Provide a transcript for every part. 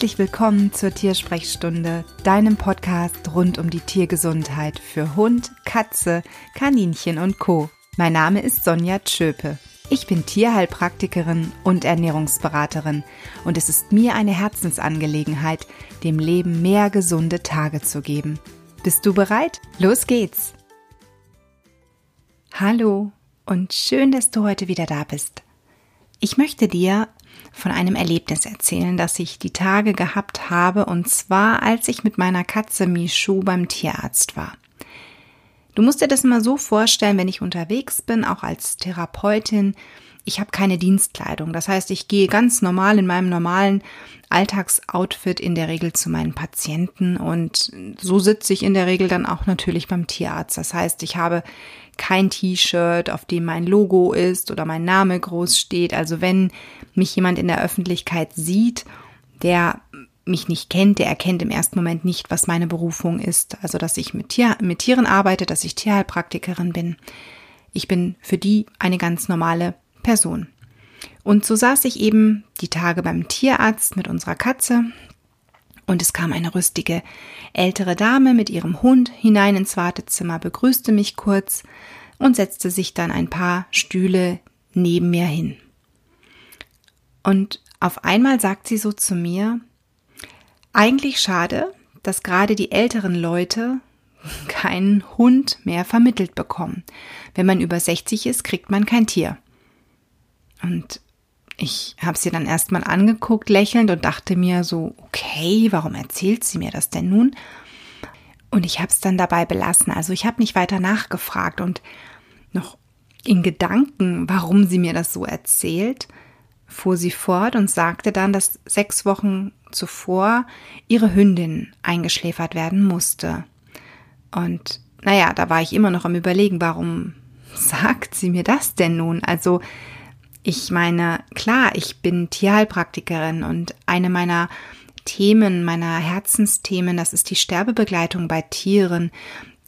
Herzlich willkommen zur Tiersprechstunde, deinem Podcast rund um die Tiergesundheit für Hund, Katze, Kaninchen und Co. Mein Name ist Sonja Tschöpe. Ich bin Tierheilpraktikerin und Ernährungsberaterin und es ist mir eine Herzensangelegenheit, dem Leben mehr gesunde Tage zu geben. Bist du bereit? Los geht's! Hallo und schön, dass du heute wieder da bist. Ich möchte dir von einem Erlebnis erzählen, das ich die Tage gehabt habe, und zwar als ich mit meiner Katze Michu beim Tierarzt war. Du musst dir das mal so vorstellen, wenn ich unterwegs bin, auch als Therapeutin, ich habe keine Dienstkleidung. Das heißt, ich gehe ganz normal in meinem normalen Alltagsoutfit in der Regel zu meinen Patienten und so sitze ich in der Regel dann auch natürlich beim Tierarzt. Das heißt, ich habe kein T-Shirt, auf dem mein Logo ist oder mein Name groß steht. Also wenn mich jemand in der Öffentlichkeit sieht, der mich nicht kennt, der erkennt im ersten Moment nicht, was meine Berufung ist. Also, dass ich mit, Tier, mit Tieren arbeite, dass ich Tierheilpraktikerin bin. Ich bin für die eine ganz normale Person. Und so saß ich eben die Tage beim Tierarzt mit unserer Katze und es kam eine rüstige ältere Dame mit ihrem Hund hinein ins Wartezimmer, begrüßte mich kurz und setzte sich dann ein paar Stühle neben mir hin. Und auf einmal sagt sie so zu mir, eigentlich schade, dass gerade die älteren Leute keinen Hund mehr vermittelt bekommen. Wenn man über 60 ist, kriegt man kein Tier. Und ich habe sie dann erstmal angeguckt, lächelnd und dachte mir so, okay, warum erzählt sie mir das denn nun? Und ich habe es dann dabei belassen. Also ich habe nicht weiter nachgefragt und noch in Gedanken, warum sie mir das so erzählt, fuhr sie fort und sagte dann, dass sechs Wochen zuvor ihre Hündin eingeschläfert werden musste. Und naja, da war ich immer noch am Überlegen, warum sagt sie mir das denn nun? Also ich meine, klar, ich bin Tierheilpraktikerin und eine meiner Themen, meiner Herzensthemen, das ist die Sterbebegleitung bei Tieren.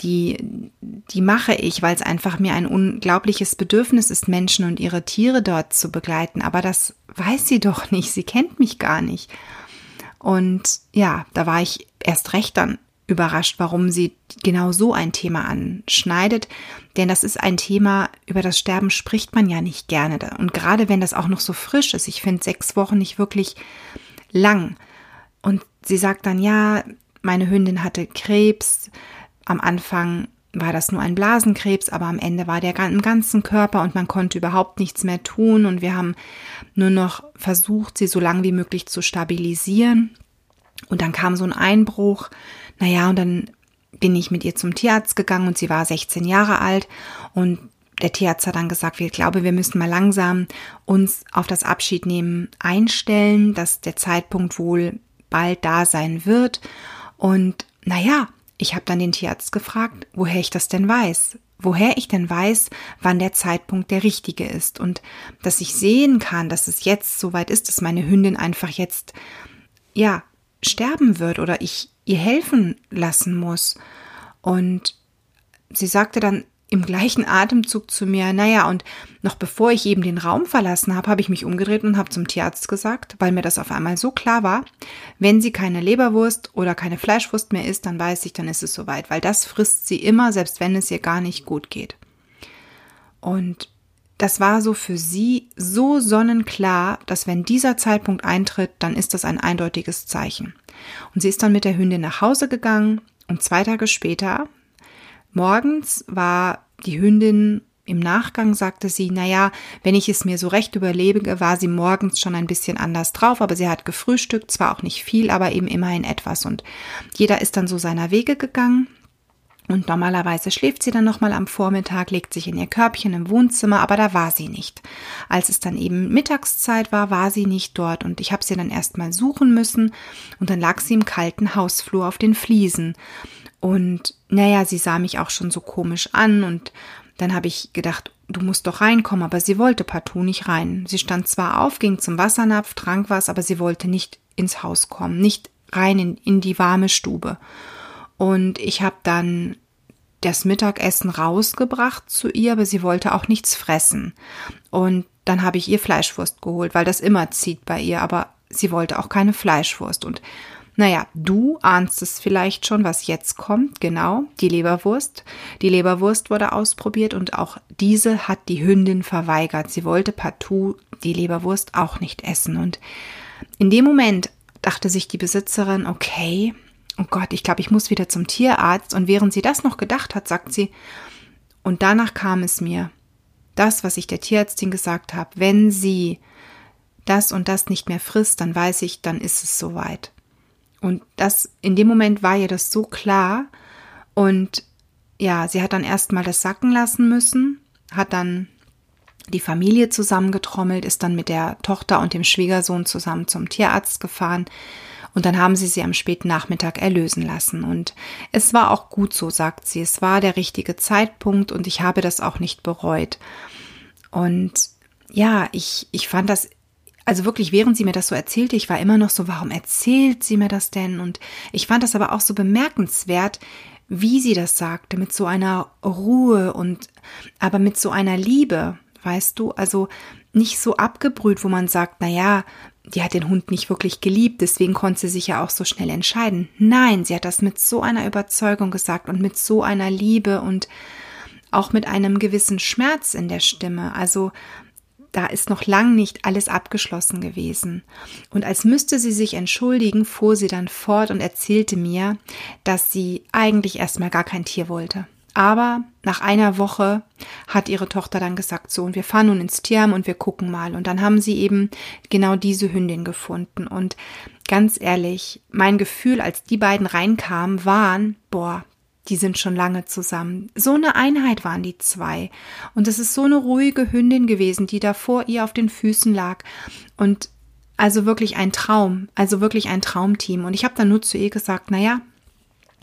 Die, die mache ich, weil es einfach mir ein unglaubliches Bedürfnis ist, Menschen und ihre Tiere dort zu begleiten. Aber das weiß sie doch nicht. Sie kennt mich gar nicht. Und ja, da war ich erst recht dann überrascht, warum sie genau so ein Thema anschneidet. Denn das ist ein Thema, über das Sterben spricht man ja nicht gerne. Und gerade wenn das auch noch so frisch ist, ich finde sechs Wochen nicht wirklich lang. Und sie sagt dann, ja, meine Hündin hatte Krebs. Am Anfang war das nur ein Blasenkrebs, aber am Ende war der im ganzen Körper und man konnte überhaupt nichts mehr tun. Und wir haben nur noch versucht, sie so lang wie möglich zu stabilisieren. Und dann kam so ein Einbruch naja, und dann bin ich mit ihr zum Tierarzt gegangen und sie war 16 Jahre alt und der Tierarzt hat dann gesagt, wir glaube, wir müssen mal langsam uns auf das Abschiednehmen einstellen, dass der Zeitpunkt wohl bald da sein wird. Und naja, ich habe dann den Tierarzt gefragt, woher ich das denn weiß. Woher ich denn weiß, wann der Zeitpunkt der richtige ist. Und dass ich sehen kann, dass es jetzt soweit ist, dass meine Hündin einfach jetzt, ja, sterben wird oder ich ihr helfen lassen muss. Und sie sagte dann im gleichen Atemzug zu mir, naja, und noch bevor ich eben den Raum verlassen habe, habe ich mich umgedreht und habe zum Tierarzt gesagt, weil mir das auf einmal so klar war, wenn sie keine Leberwurst oder keine Fleischwurst mehr isst, dann weiß ich, dann ist es soweit, weil das frisst sie immer, selbst wenn es ihr gar nicht gut geht. Und das war so für sie so sonnenklar, dass wenn dieser Zeitpunkt eintritt, dann ist das ein eindeutiges Zeichen. Und sie ist dann mit der Hündin nach Hause gegangen und zwei Tage später, morgens war die Hündin im Nachgang sagte sie, na ja, wenn ich es mir so recht überlebe, war sie morgens schon ein bisschen anders drauf, aber sie hat gefrühstückt, zwar auch nicht viel, aber eben immerhin etwas und jeder ist dann so seiner Wege gegangen und normalerweise schläft sie dann nochmal am Vormittag, legt sich in ihr Körbchen im Wohnzimmer, aber da war sie nicht. Als es dann eben Mittagszeit war, war sie nicht dort und ich habe sie dann erstmal suchen müssen und dann lag sie im kalten Hausflur auf den Fliesen. Und naja, sie sah mich auch schon so komisch an und dann habe ich gedacht, du musst doch reinkommen, aber sie wollte partout nicht rein. Sie stand zwar auf, ging zum Wassernapf, trank was, aber sie wollte nicht ins Haus kommen, nicht rein in, in die warme Stube. Und ich habe dann das Mittagessen rausgebracht zu ihr, aber sie wollte auch nichts fressen. Und dann habe ich ihr Fleischwurst geholt, weil das immer zieht bei ihr. Aber sie wollte auch keine Fleischwurst. Und naja, du ahnst es vielleicht schon, was jetzt kommt. Genau, die Leberwurst. Die Leberwurst wurde ausprobiert und auch diese hat die Hündin verweigert. Sie wollte partout die Leberwurst auch nicht essen. Und in dem Moment dachte sich die Besitzerin, okay, oh Gott, ich glaube, ich muss wieder zum Tierarzt. Und während sie das noch gedacht hat, sagt sie, und danach kam es mir, das, was ich der Tierärztin gesagt habe, wenn sie das und das nicht mehr frisst, dann weiß ich, dann ist es soweit. Und das, in dem Moment war ihr das so klar. Und ja, sie hat dann erstmal das sacken lassen müssen, hat dann die Familie zusammengetrommelt, ist dann mit der Tochter und dem Schwiegersohn zusammen zum Tierarzt gefahren. Und dann haben sie sie am späten Nachmittag erlösen lassen. Und es war auch gut so, sagt sie. Es war der richtige Zeitpunkt und ich habe das auch nicht bereut. Und ja, ich, ich fand das also wirklich, während sie mir das so erzählte, ich war immer noch so, warum erzählt sie mir das denn? Und ich fand das aber auch so bemerkenswert, wie sie das sagte, mit so einer Ruhe und aber mit so einer Liebe, weißt du, also nicht so abgebrüht, wo man sagt, na ja, die hat den Hund nicht wirklich geliebt, deswegen konnte sie sich ja auch so schnell entscheiden. Nein, sie hat das mit so einer Überzeugung gesagt und mit so einer Liebe und auch mit einem gewissen Schmerz in der Stimme. Also da ist noch lang nicht alles abgeschlossen gewesen. Und als müsste sie sich entschuldigen, fuhr sie dann fort und erzählte mir, dass sie eigentlich erstmal gar kein Tier wollte. Aber nach einer Woche hat ihre Tochter dann gesagt, so, und wir fahren nun ins Tierheim und wir gucken mal. Und dann haben sie eben genau diese Hündin gefunden. Und ganz ehrlich, mein Gefühl, als die beiden reinkamen, waren, boah, die sind schon lange zusammen. So eine Einheit waren die zwei. Und es ist so eine ruhige Hündin gewesen, die da vor ihr auf den Füßen lag. Und also wirklich ein Traum, also wirklich ein Traumteam. Und ich habe dann nur zu ihr gesagt, na ja,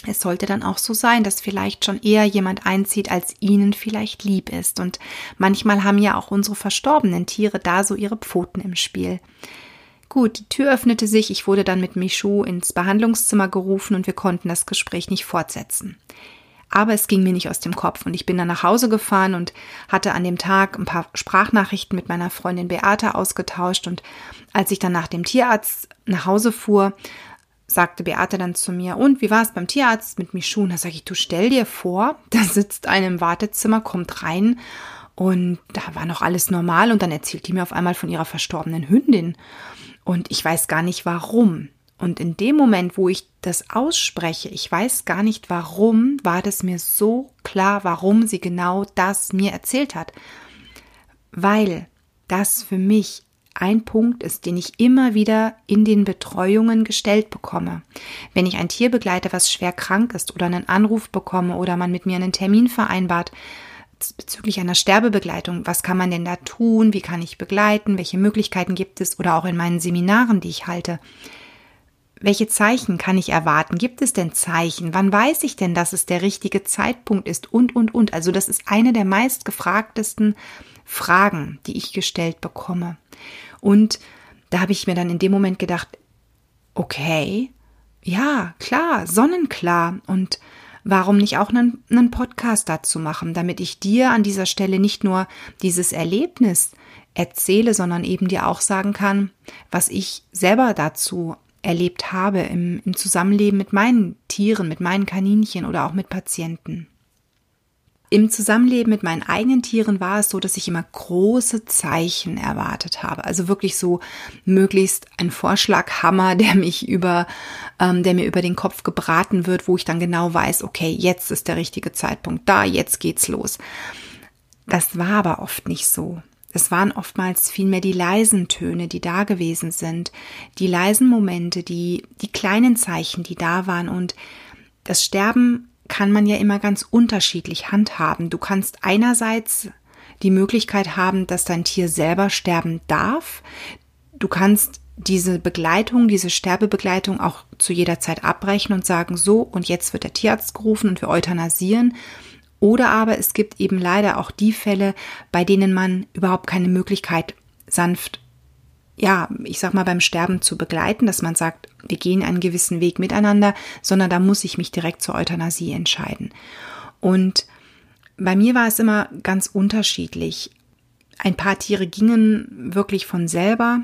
es sollte dann auch so sein, dass vielleicht schon eher jemand einzieht, als ihnen vielleicht lieb ist. Und manchmal haben ja auch unsere verstorbenen Tiere da so ihre Pfoten im Spiel. Gut, die Tür öffnete sich, ich wurde dann mit Michou ins Behandlungszimmer gerufen und wir konnten das Gespräch nicht fortsetzen. Aber es ging mir nicht aus dem Kopf und ich bin dann nach Hause gefahren und hatte an dem Tag ein paar Sprachnachrichten mit meiner Freundin Beate ausgetauscht und als ich dann nach dem Tierarzt nach Hause fuhr, sagte Beate dann zu mir, und wie war es beim Tierarzt mit Michou? Und da sage ich, du stell dir vor, da sitzt einer im Wartezimmer, kommt rein und da war noch alles normal und dann erzählt die mir auf einmal von ihrer verstorbenen Hündin. Und ich weiß gar nicht warum. Und in dem Moment, wo ich das ausspreche, ich weiß gar nicht warum, war das mir so klar, warum sie genau das mir erzählt hat. Weil das für mich ein Punkt ist, den ich immer wieder in den Betreuungen gestellt bekomme. Wenn ich ein Tier begleite, was schwer krank ist oder einen Anruf bekomme oder man mit mir einen Termin vereinbart, bezüglich einer Sterbebegleitung, was kann man denn da tun, wie kann ich begleiten, welche Möglichkeiten gibt es oder auch in meinen Seminaren, die ich halte. Welche Zeichen kann ich erwarten? Gibt es denn Zeichen? Wann weiß ich denn, dass es der richtige Zeitpunkt ist? Und, und, und. Also das ist eine der meistgefragtesten Fragen, die ich gestellt bekomme. Und da habe ich mir dann in dem Moment gedacht, okay, ja, klar, sonnenklar. Und warum nicht auch einen, einen Podcast dazu machen, damit ich dir an dieser Stelle nicht nur dieses Erlebnis erzähle, sondern eben dir auch sagen kann, was ich selber dazu erlebt habe im, im Zusammenleben mit meinen Tieren, mit meinen Kaninchen oder auch mit Patienten. Im Zusammenleben mit meinen eigenen Tieren war es so, dass ich immer große Zeichen erwartet habe. Also wirklich so möglichst ein Vorschlaghammer, der mich über, ähm, der mir über den Kopf gebraten wird, wo ich dann genau weiß, okay, jetzt ist der richtige Zeitpunkt da, jetzt geht's los. Das war aber oft nicht so. Es waren oftmals vielmehr die leisen Töne, die da gewesen sind, die leisen Momente, die, die kleinen Zeichen, die da waren und das Sterben kann man ja immer ganz unterschiedlich handhaben. Du kannst einerseits die Möglichkeit haben, dass dein Tier selber sterben darf. Du kannst diese Begleitung, diese Sterbebegleitung auch zu jeder Zeit abbrechen und sagen, so, und jetzt wird der Tierarzt gerufen und wir euthanasieren. Oder aber es gibt eben leider auch die Fälle, bei denen man überhaupt keine Möglichkeit sanft ja, ich sag mal, beim Sterben zu begleiten, dass man sagt, wir gehen einen gewissen Weg miteinander, sondern da muss ich mich direkt zur Euthanasie entscheiden. Und bei mir war es immer ganz unterschiedlich. Ein paar Tiere gingen wirklich von selber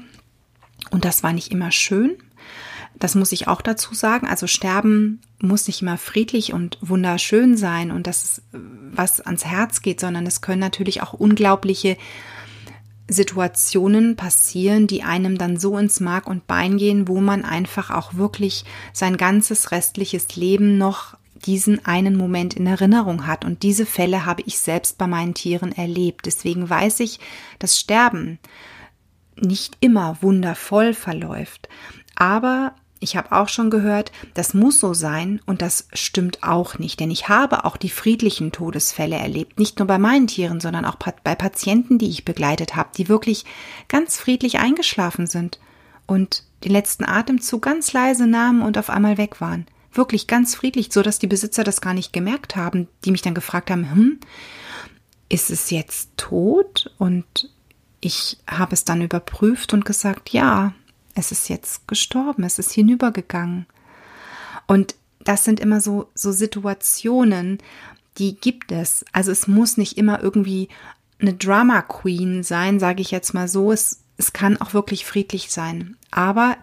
Und das war nicht immer schön. Das muss ich auch dazu sagen. Also Sterben muss nicht immer friedlich und wunderschön sein und das, was ans Herz geht, sondern es können natürlich auch unglaubliche Situationen passieren, die einem dann so ins Mark und Bein gehen, wo man einfach auch wirklich sein ganzes restliches Leben noch diesen einen Moment in Erinnerung hat. Und diese Fälle habe ich selbst bei meinen Tieren erlebt. Deswegen weiß ich, dass Sterben nicht immer wundervoll verläuft. Aber ich habe auch schon gehört, das muss so sein und das stimmt auch nicht, denn ich habe auch die friedlichen Todesfälle erlebt, nicht nur bei meinen Tieren, sondern auch bei Patienten, die ich begleitet habe, die wirklich ganz friedlich eingeschlafen sind und den letzten Atemzug ganz leise nahmen und auf einmal weg waren. Wirklich ganz friedlich, so dass die Besitzer das gar nicht gemerkt haben, die mich dann gefragt haben, hm, ist es jetzt tot? Und ich habe es dann überprüft und gesagt, ja, es ist jetzt gestorben, es ist hinübergegangen. Und das sind immer so, so Situationen, die gibt es. Also es muss nicht immer irgendwie eine Drama Queen sein, sage ich jetzt mal so. Es, es kann auch wirklich friedlich sein. Aber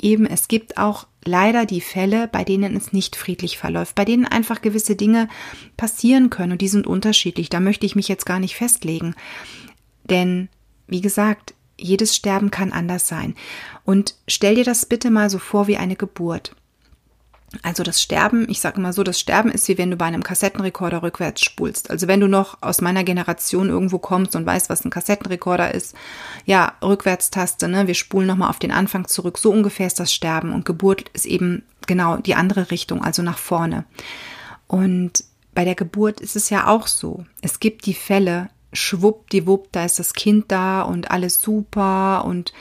eben, es gibt auch leider die Fälle, bei denen es nicht friedlich verläuft, bei denen einfach gewisse Dinge passieren können und die sind unterschiedlich. Da möchte ich mich jetzt gar nicht festlegen. Denn, wie gesagt, jedes Sterben kann anders sein. Und stell dir das bitte mal so vor wie eine Geburt. Also das Sterben, ich sage immer so, das Sterben ist wie wenn du bei einem Kassettenrekorder rückwärts spulst. Also wenn du noch aus meiner Generation irgendwo kommst und weißt, was ein Kassettenrekorder ist, ja, Rückwärtstaste, ne, wir spulen nochmal auf den Anfang zurück. So ungefähr ist das Sterben und Geburt ist eben genau die andere Richtung, also nach vorne. Und bei der Geburt ist es ja auch so. Es gibt die Fälle, schwuppdiwupp, da ist das Kind da und alles super und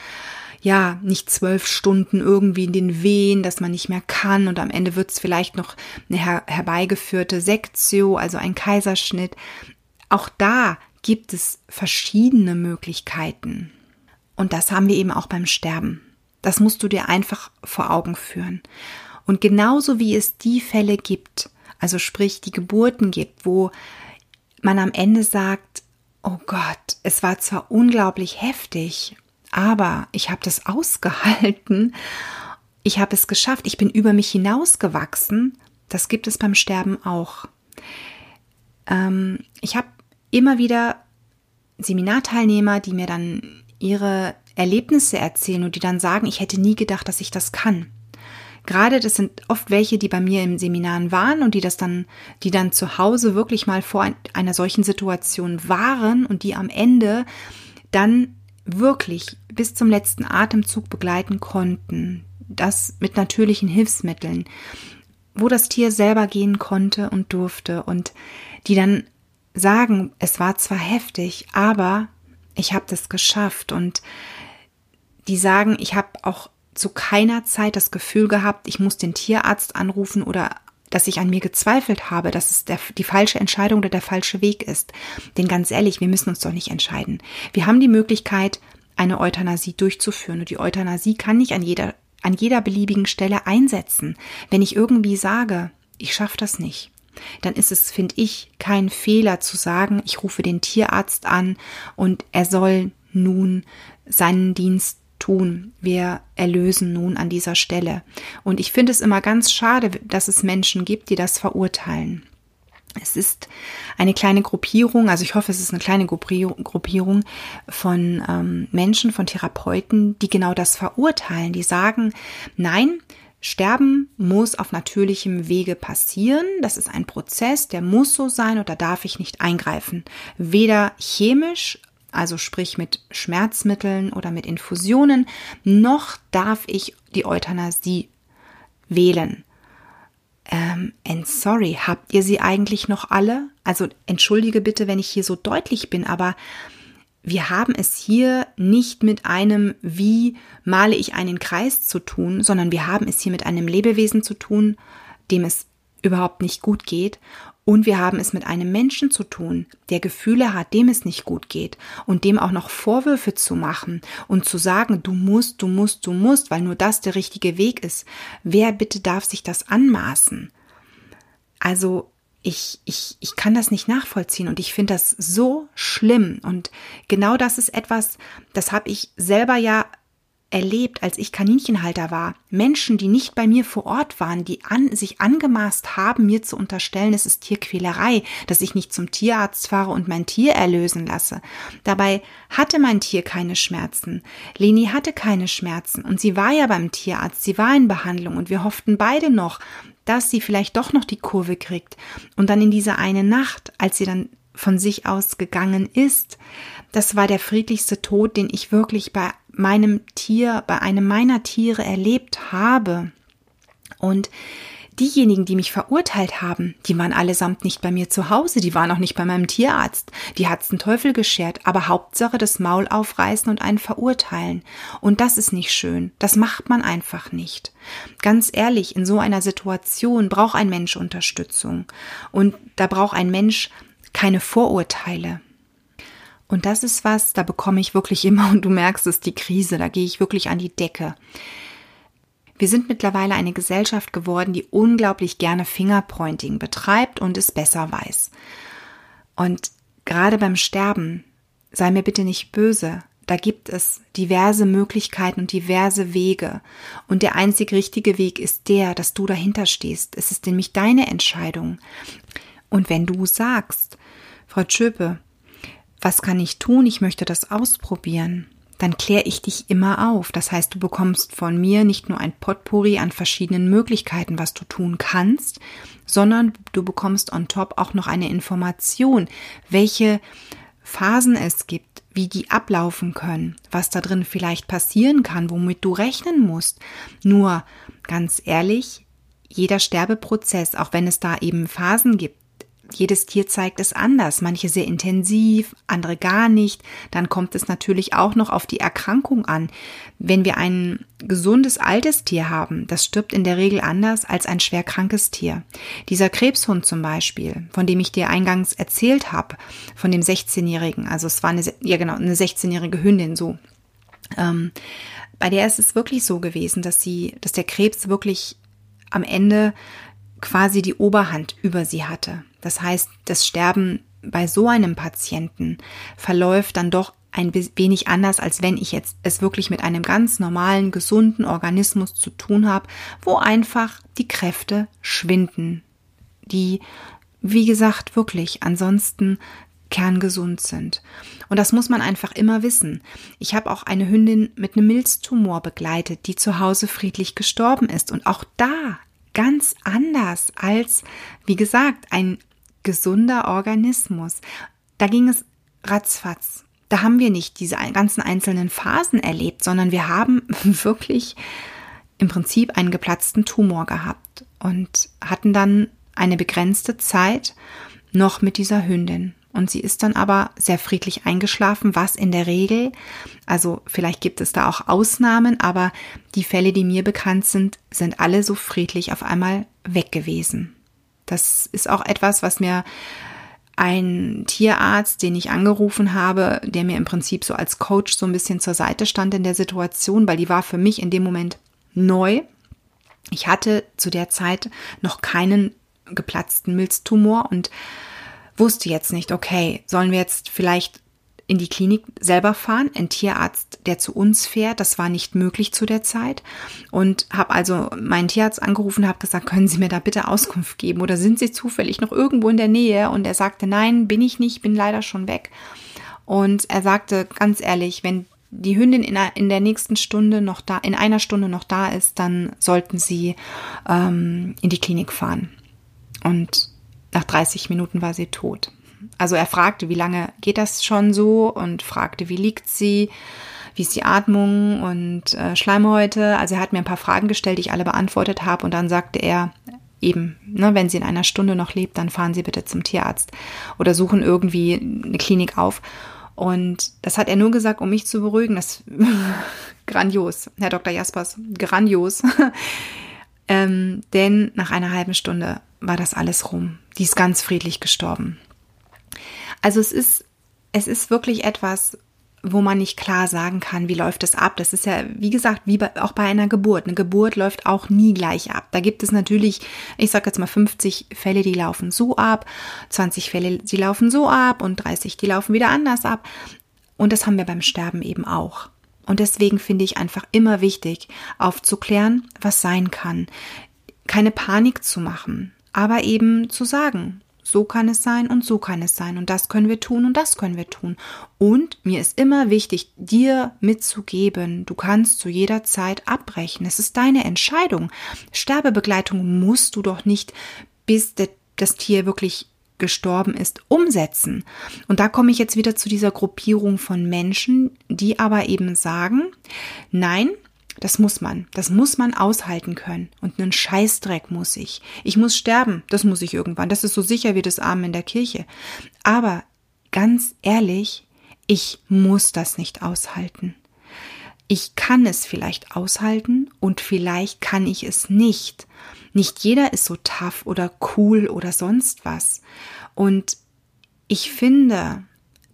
ja, nicht zwölf Stunden irgendwie in den Wehen, dass man nicht mehr kann und am Ende wird es vielleicht noch eine her herbeigeführte Sektio, also ein Kaiserschnitt. Auch da gibt es verschiedene Möglichkeiten. Und das haben wir eben auch beim Sterben. Das musst du dir einfach vor Augen führen. Und genauso wie es die Fälle gibt, also sprich die Geburten gibt, wo man am Ende sagt, oh Gott, es war zwar unglaublich heftig, aber ich habe das ausgehalten. Ich habe es geschafft. Ich bin über mich hinausgewachsen. Das gibt es beim Sterben auch. Ähm, ich habe immer wieder Seminarteilnehmer, die mir dann ihre Erlebnisse erzählen und die dann sagen, ich hätte nie gedacht, dass ich das kann. Gerade das sind oft welche, die bei mir im Seminaren waren und die das dann, die dann zu Hause wirklich mal vor einer solchen Situation waren und die am Ende dann wirklich bis zum letzten Atemzug begleiten konnten. Das mit natürlichen Hilfsmitteln, wo das Tier selber gehen konnte und durfte und die dann sagen, es war zwar heftig, aber ich habe das geschafft und die sagen, ich habe auch zu keiner Zeit das Gefühl gehabt, ich muss den Tierarzt anrufen oder dass ich an mir gezweifelt habe, dass es der, die falsche Entscheidung oder der falsche Weg ist. Denn ganz ehrlich, wir müssen uns doch nicht entscheiden. Wir haben die Möglichkeit, eine Euthanasie durchzuführen. Und die Euthanasie kann nicht an jeder, an jeder beliebigen Stelle einsetzen. Wenn ich irgendwie sage, ich schaffe das nicht, dann ist es, finde ich, kein Fehler zu sagen, ich rufe den Tierarzt an und er soll nun seinen Dienst tun. Wir erlösen nun an dieser Stelle. Und ich finde es immer ganz schade, dass es Menschen gibt, die das verurteilen. Es ist eine kleine Gruppierung, also ich hoffe, es ist eine kleine Gruppierung von ähm, Menschen, von Therapeuten, die genau das verurteilen, die sagen, nein, Sterben muss auf natürlichem Wege passieren. Das ist ein Prozess, der muss so sein und da darf ich nicht eingreifen. Weder chemisch also sprich mit Schmerzmitteln oder mit Infusionen, noch darf ich die Euthanasie wählen. Ähm, and sorry, habt ihr sie eigentlich noch alle? Also entschuldige bitte, wenn ich hier so deutlich bin, aber wir haben es hier nicht mit einem, wie male ich einen Kreis zu tun, sondern wir haben es hier mit einem Lebewesen zu tun, dem es überhaupt nicht gut geht und wir haben es mit einem Menschen zu tun, der Gefühle hat, dem es nicht gut geht und dem auch noch Vorwürfe zu machen und zu sagen, du musst, du musst, du musst, weil nur das der richtige Weg ist. Wer bitte darf sich das anmaßen? Also ich, ich, ich kann das nicht nachvollziehen und ich finde das so schlimm. Und genau das ist etwas, das habe ich selber ja erlebt, als ich Kaninchenhalter war. Menschen, die nicht bei mir vor Ort waren, die an, sich angemaßt haben, mir zu unterstellen, es ist Tierquälerei, dass ich nicht zum Tierarzt fahre und mein Tier erlösen lasse. Dabei hatte mein Tier keine Schmerzen. Leni hatte keine Schmerzen und sie war ja beim Tierarzt, sie war in Behandlung und wir hofften beide noch, dass sie vielleicht doch noch die Kurve kriegt. Und dann in dieser eine Nacht, als sie dann von sich aus gegangen ist, das war der friedlichste Tod, den ich wirklich bei meinem Tier, bei einem meiner Tiere erlebt habe. Und Diejenigen, die mich verurteilt haben, die waren allesamt nicht bei mir zu Hause, die waren auch nicht bei meinem Tierarzt, die hat's den Teufel geschert, aber Hauptsache das Maul aufreißen und einen verurteilen. Und das ist nicht schön, das macht man einfach nicht. Ganz ehrlich, in so einer Situation braucht ein Mensch Unterstützung und da braucht ein Mensch keine Vorurteile. Und das ist was, da bekomme ich wirklich immer, und du merkst es, die Krise, da gehe ich wirklich an die Decke. Wir sind mittlerweile eine Gesellschaft geworden, die unglaublich gerne Fingerpointing betreibt und es besser weiß. Und gerade beim Sterben, sei mir bitte nicht böse, da gibt es diverse Möglichkeiten und diverse Wege. Und der einzig richtige Weg ist der, dass du dahinter stehst. Es ist nämlich deine Entscheidung. Und wenn du sagst, Frau Tschöpe, was kann ich tun? Ich möchte das ausprobieren dann kläre ich dich immer auf. Das heißt, du bekommst von mir nicht nur ein Potpourri an verschiedenen Möglichkeiten, was du tun kannst, sondern du bekommst on top auch noch eine Information, welche Phasen es gibt, wie die ablaufen können, was da drin vielleicht passieren kann, womit du rechnen musst. Nur ganz ehrlich, jeder Sterbeprozess, auch wenn es da eben Phasen gibt, jedes Tier zeigt es anders, manche sehr intensiv, andere gar nicht. Dann kommt es natürlich auch noch auf die Erkrankung an. Wenn wir ein gesundes altes Tier haben, das stirbt in der Regel anders als ein schwer krankes Tier. Dieser Krebshund zum Beispiel, von dem ich dir eingangs erzählt habe, von dem 16-Jährigen, also es war eine, ja genau, eine 16-jährige Hündin so. Ähm, bei der ist es wirklich so gewesen, dass sie, dass der Krebs wirklich am Ende quasi die Oberhand über sie hatte. Das heißt, das Sterben bei so einem Patienten verläuft dann doch ein wenig anders, als wenn ich jetzt es wirklich mit einem ganz normalen, gesunden Organismus zu tun habe, wo einfach die Kräfte schwinden, die, wie gesagt, wirklich ansonsten kerngesund sind. Und das muss man einfach immer wissen. Ich habe auch eine Hündin mit einem Milztumor begleitet, die zu Hause friedlich gestorben ist. Und auch da ganz anders als, wie gesagt, ein gesunder Organismus. Da ging es ratzfatz. Da haben wir nicht diese ganzen einzelnen Phasen erlebt, sondern wir haben wirklich im Prinzip einen geplatzten Tumor gehabt und hatten dann eine begrenzte Zeit noch mit dieser Hündin. Und sie ist dann aber sehr friedlich eingeschlafen, was in der Regel, also vielleicht gibt es da auch Ausnahmen, aber die Fälle, die mir bekannt sind, sind alle so friedlich auf einmal weg gewesen. Das ist auch etwas, was mir ein Tierarzt, den ich angerufen habe, der mir im Prinzip so als Coach so ein bisschen zur Seite stand in der Situation, weil die war für mich in dem Moment neu. Ich hatte zu der Zeit noch keinen geplatzten Milztumor und wusste jetzt nicht, okay, sollen wir jetzt vielleicht in die Klinik selber fahren, ein Tierarzt, der zu uns fährt. Das war nicht möglich zu der Zeit. Und habe also meinen Tierarzt angerufen, habe gesagt, können Sie mir da bitte Auskunft geben oder sind Sie zufällig noch irgendwo in der Nähe? Und er sagte, nein, bin ich nicht, bin leider schon weg. Und er sagte ganz ehrlich, wenn die Hündin in, in der nächsten Stunde noch da, in einer Stunde noch da ist, dann sollten Sie ähm, in die Klinik fahren. Und nach 30 Minuten war sie tot. Also er fragte, wie lange geht das schon so und fragte, wie liegt sie, wie ist die Atmung und äh, Schleimhäute. Also er hat mir ein paar Fragen gestellt, die ich alle beantwortet habe und dann sagte er eben, ne, wenn sie in einer Stunde noch lebt, dann fahren Sie bitte zum Tierarzt oder suchen irgendwie eine Klinik auf. Und das hat er nur gesagt, um mich zu beruhigen. Das grandios, Herr Dr. Jaspers, grandios. ähm, denn nach einer halben Stunde war das alles rum. Die ist ganz friedlich gestorben. Also es ist, es ist wirklich etwas, wo man nicht klar sagen kann, wie läuft es ab. Das ist ja, wie gesagt, wie bei, auch bei einer Geburt. Eine Geburt läuft auch nie gleich ab. Da gibt es natürlich, ich sage jetzt mal 50 Fälle, die laufen so ab, 20 Fälle, die laufen so ab und 30, die laufen wieder anders ab. Und das haben wir beim Sterben eben auch. Und deswegen finde ich einfach immer wichtig, aufzuklären, was sein kann. Keine Panik zu machen, aber eben zu sagen, so kann es sein und so kann es sein und das können wir tun und das können wir tun. Und mir ist immer wichtig, dir mitzugeben, du kannst zu jeder Zeit abbrechen. Es ist deine Entscheidung. Sterbebegleitung musst du doch nicht, bis das Tier wirklich gestorben ist, umsetzen. Und da komme ich jetzt wieder zu dieser Gruppierung von Menschen, die aber eben sagen, nein, das muss man. Das muss man aushalten können. Und einen Scheißdreck muss ich. Ich muss sterben. Das muss ich irgendwann. Das ist so sicher wie das Armen in der Kirche. Aber ganz ehrlich, ich muss das nicht aushalten. Ich kann es vielleicht aushalten und vielleicht kann ich es nicht. Nicht jeder ist so tough oder cool oder sonst was. Und ich finde,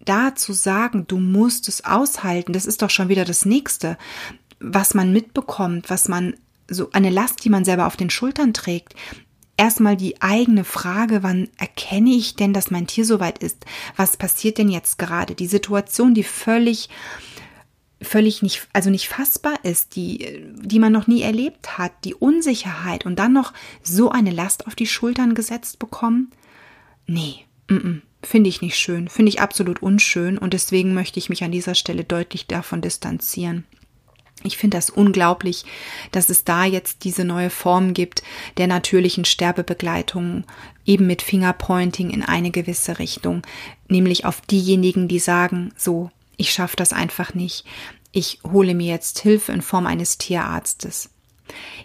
da zu sagen, du musst es aushalten, das ist doch schon wieder das nächste was man mitbekommt, was man so eine Last, die man selber auf den Schultern trägt. Erstmal die eigene Frage, wann erkenne ich denn, dass mein Tier soweit ist? Was passiert denn jetzt gerade? Die Situation, die völlig völlig nicht, also nicht fassbar ist, die, die man noch nie erlebt hat, die Unsicherheit und dann noch so eine Last auf die Schultern gesetzt bekommen? Nee, finde ich nicht schön, finde ich absolut unschön und deswegen möchte ich mich an dieser Stelle deutlich davon distanzieren. Ich finde das unglaublich, dass es da jetzt diese neue Form gibt der natürlichen Sterbebegleitung, eben mit Fingerpointing in eine gewisse Richtung, nämlich auf diejenigen, die sagen, so, ich schaffe das einfach nicht, ich hole mir jetzt Hilfe in Form eines Tierarztes.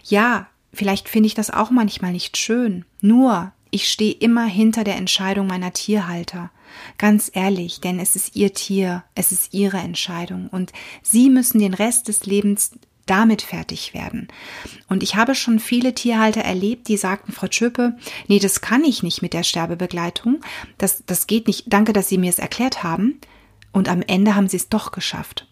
Ja, vielleicht finde ich das auch manchmal nicht schön, nur ich stehe immer hinter der Entscheidung meiner Tierhalter. Ganz ehrlich, denn es ist ihr Tier, es ist ihre Entscheidung und sie müssen den Rest des Lebens damit fertig werden. Und ich habe schon viele Tierhalter erlebt, die sagten, Frau Schöpe, nee, das kann ich nicht mit der Sterbebegleitung. Das, das geht nicht. Danke, dass Sie mir es erklärt haben. Und am Ende haben sie es doch geschafft.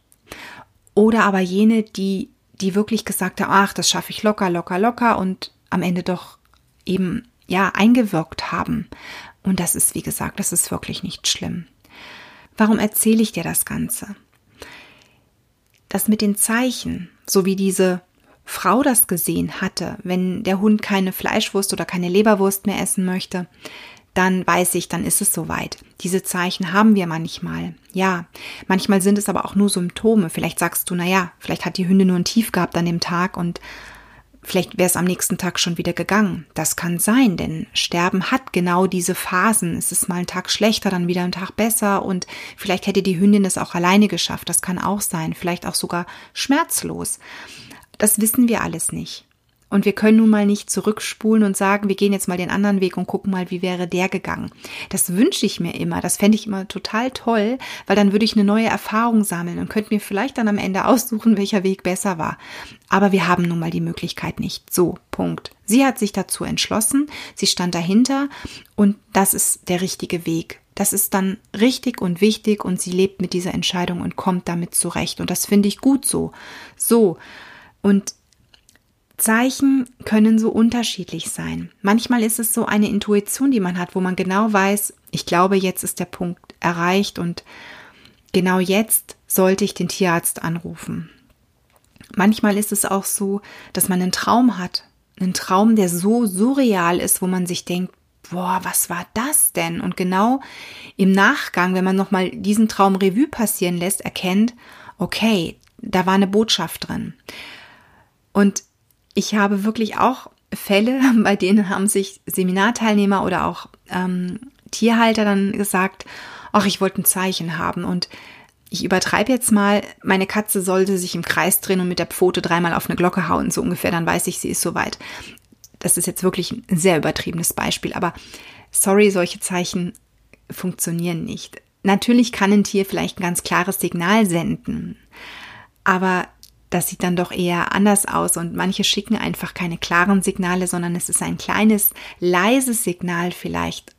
Oder aber jene, die, die wirklich gesagt haben, ach, das schaffe ich locker, locker, locker und am Ende doch eben ja, eingewirkt haben. Und das ist, wie gesagt, das ist wirklich nicht schlimm. Warum erzähle ich dir das Ganze? Das mit den Zeichen, so wie diese Frau das gesehen hatte, wenn der Hund keine Fleischwurst oder keine Leberwurst mehr essen möchte, dann weiß ich, dann ist es soweit. Diese Zeichen haben wir manchmal. Ja, manchmal sind es aber auch nur Symptome. Vielleicht sagst du, na ja, vielleicht hat die Hündin nur ein Tief gehabt an dem Tag und Vielleicht wäre es am nächsten Tag schon wieder gegangen. Das kann sein, denn Sterben hat genau diese Phasen. Es ist mal ein Tag schlechter, dann wieder ein Tag besser und vielleicht hätte die Hündin es auch alleine geschafft. Das kann auch sein. Vielleicht auch sogar schmerzlos. Das wissen wir alles nicht. Und wir können nun mal nicht zurückspulen und sagen, wir gehen jetzt mal den anderen Weg und gucken mal, wie wäre der gegangen. Das wünsche ich mir immer. Das fände ich immer total toll, weil dann würde ich eine neue Erfahrung sammeln und könnte mir vielleicht dann am Ende aussuchen, welcher Weg besser war. Aber wir haben nun mal die Möglichkeit nicht. So, Punkt. Sie hat sich dazu entschlossen, sie stand dahinter und das ist der richtige Weg. Das ist dann richtig und wichtig und sie lebt mit dieser Entscheidung und kommt damit zurecht. Und das finde ich gut so. So. Und Zeichen können so unterschiedlich sein. Manchmal ist es so eine Intuition, die man hat, wo man genau weiß, ich glaube, jetzt ist der Punkt erreicht und genau jetzt sollte ich den Tierarzt anrufen. Manchmal ist es auch so, dass man einen Traum hat, einen Traum, der so surreal ist, wo man sich denkt, boah, was war das denn? Und genau im Nachgang, wenn man nochmal diesen Traum Revue passieren lässt, erkennt, okay, da war eine Botschaft drin. Und ich habe wirklich auch Fälle, bei denen haben sich Seminarteilnehmer oder auch ähm, Tierhalter dann gesagt, ach, ich wollte ein Zeichen haben und ich übertreibe jetzt mal, meine Katze sollte sich im Kreis drehen und mit der Pfote dreimal auf eine Glocke hauen, so ungefähr, dann weiß ich, sie ist soweit. Das ist jetzt wirklich ein sehr übertriebenes Beispiel, aber sorry, solche Zeichen funktionieren nicht. Natürlich kann ein Tier vielleicht ein ganz klares Signal senden, aber das sieht dann doch eher anders aus und manche schicken einfach keine klaren Signale, sondern es ist ein kleines, leises Signal vielleicht,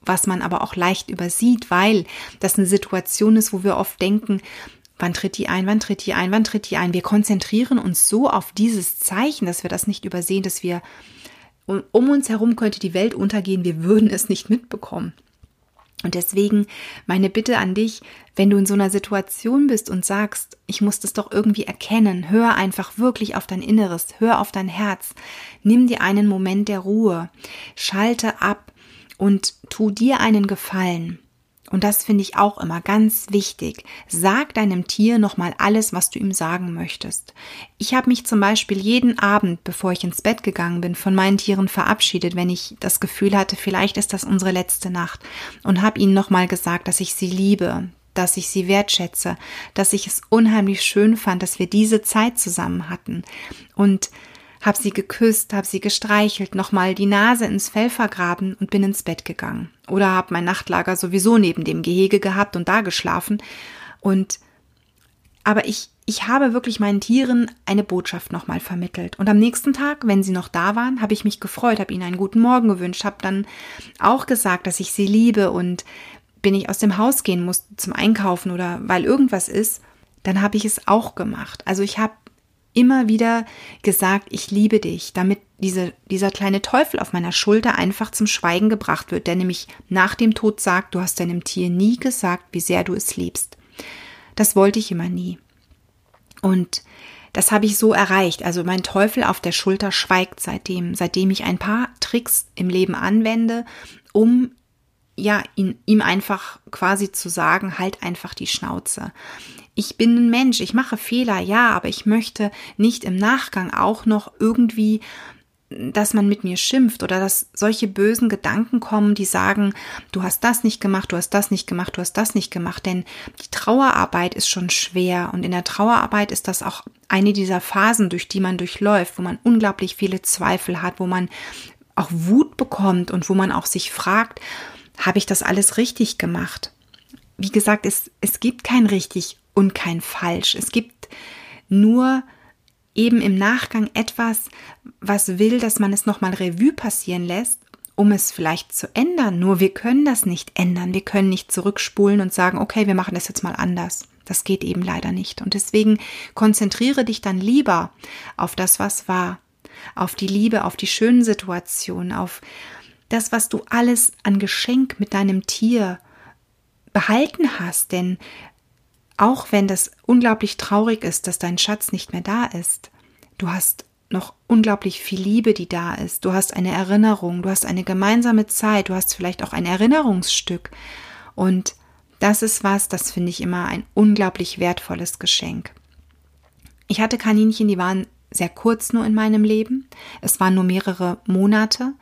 was man aber auch leicht übersieht, weil das eine Situation ist, wo wir oft denken, wann tritt die ein, wann tritt die ein, wann tritt die ein. Wir konzentrieren uns so auf dieses Zeichen, dass wir das nicht übersehen, dass wir um uns herum könnte die Welt untergehen, wir würden es nicht mitbekommen. Und deswegen meine Bitte an dich, wenn du in so einer Situation bist und sagst, ich muss das doch irgendwie erkennen, hör einfach wirklich auf dein Inneres, hör auf dein Herz, nimm dir einen Moment der Ruhe, schalte ab und tu dir einen Gefallen. Und das finde ich auch immer ganz wichtig. Sag deinem Tier nochmal alles, was du ihm sagen möchtest. Ich habe mich zum Beispiel jeden Abend, bevor ich ins Bett gegangen bin, von meinen Tieren verabschiedet, wenn ich das Gefühl hatte, vielleicht ist das unsere letzte Nacht und habe ihnen nochmal gesagt, dass ich sie liebe, dass ich sie wertschätze, dass ich es unheimlich schön fand, dass wir diese Zeit zusammen hatten. Und habe sie geküsst, habe sie gestreichelt, nochmal die Nase ins Fell vergraben und bin ins Bett gegangen. Oder habe mein Nachtlager sowieso neben dem Gehege gehabt und da geschlafen. Und aber ich, ich habe wirklich meinen Tieren eine Botschaft nochmal vermittelt. Und am nächsten Tag, wenn sie noch da waren, habe ich mich gefreut, habe ihnen einen guten Morgen gewünscht, habe dann auch gesagt, dass ich sie liebe und bin ich aus dem Haus gehen muss zum Einkaufen oder weil irgendwas ist, dann habe ich es auch gemacht. Also ich habe immer wieder gesagt, ich liebe dich, damit diese, dieser kleine Teufel auf meiner Schulter einfach zum Schweigen gebracht wird, der nämlich nach dem Tod sagt, du hast deinem Tier nie gesagt, wie sehr du es liebst. Das wollte ich immer nie. Und das habe ich so erreicht. Also mein Teufel auf der Schulter schweigt seitdem, seitdem ich ein paar Tricks im Leben anwende, um ja, ihn, ihm einfach quasi zu sagen, halt einfach die Schnauze ich bin ein Mensch, ich mache Fehler, ja, aber ich möchte nicht im Nachgang auch noch irgendwie dass man mit mir schimpft oder dass solche bösen Gedanken kommen, die sagen, du hast das nicht gemacht, du hast das nicht gemacht, du hast das nicht gemacht, denn die Trauerarbeit ist schon schwer und in der Trauerarbeit ist das auch eine dieser Phasen, durch die man durchläuft, wo man unglaublich viele Zweifel hat, wo man auch Wut bekommt und wo man auch sich fragt, habe ich das alles richtig gemacht? Wie gesagt, es, es gibt kein richtig und kein falsch. Es gibt nur eben im Nachgang etwas, was will, dass man es nochmal Revue passieren lässt, um es vielleicht zu ändern. Nur wir können das nicht ändern. Wir können nicht zurückspulen und sagen, okay, wir machen das jetzt mal anders. Das geht eben leider nicht. Und deswegen konzentriere dich dann lieber auf das, was war, auf die Liebe, auf die schönen Situationen, auf das, was du alles an Geschenk mit deinem Tier behalten hast. Denn auch wenn das unglaublich traurig ist, dass dein Schatz nicht mehr da ist, du hast noch unglaublich viel Liebe, die da ist. Du hast eine Erinnerung, du hast eine gemeinsame Zeit, du hast vielleicht auch ein Erinnerungsstück. Und das ist was, das finde ich immer ein unglaublich wertvolles Geschenk. Ich hatte Kaninchen, die waren sehr kurz nur in meinem Leben. Es waren nur mehrere Monate.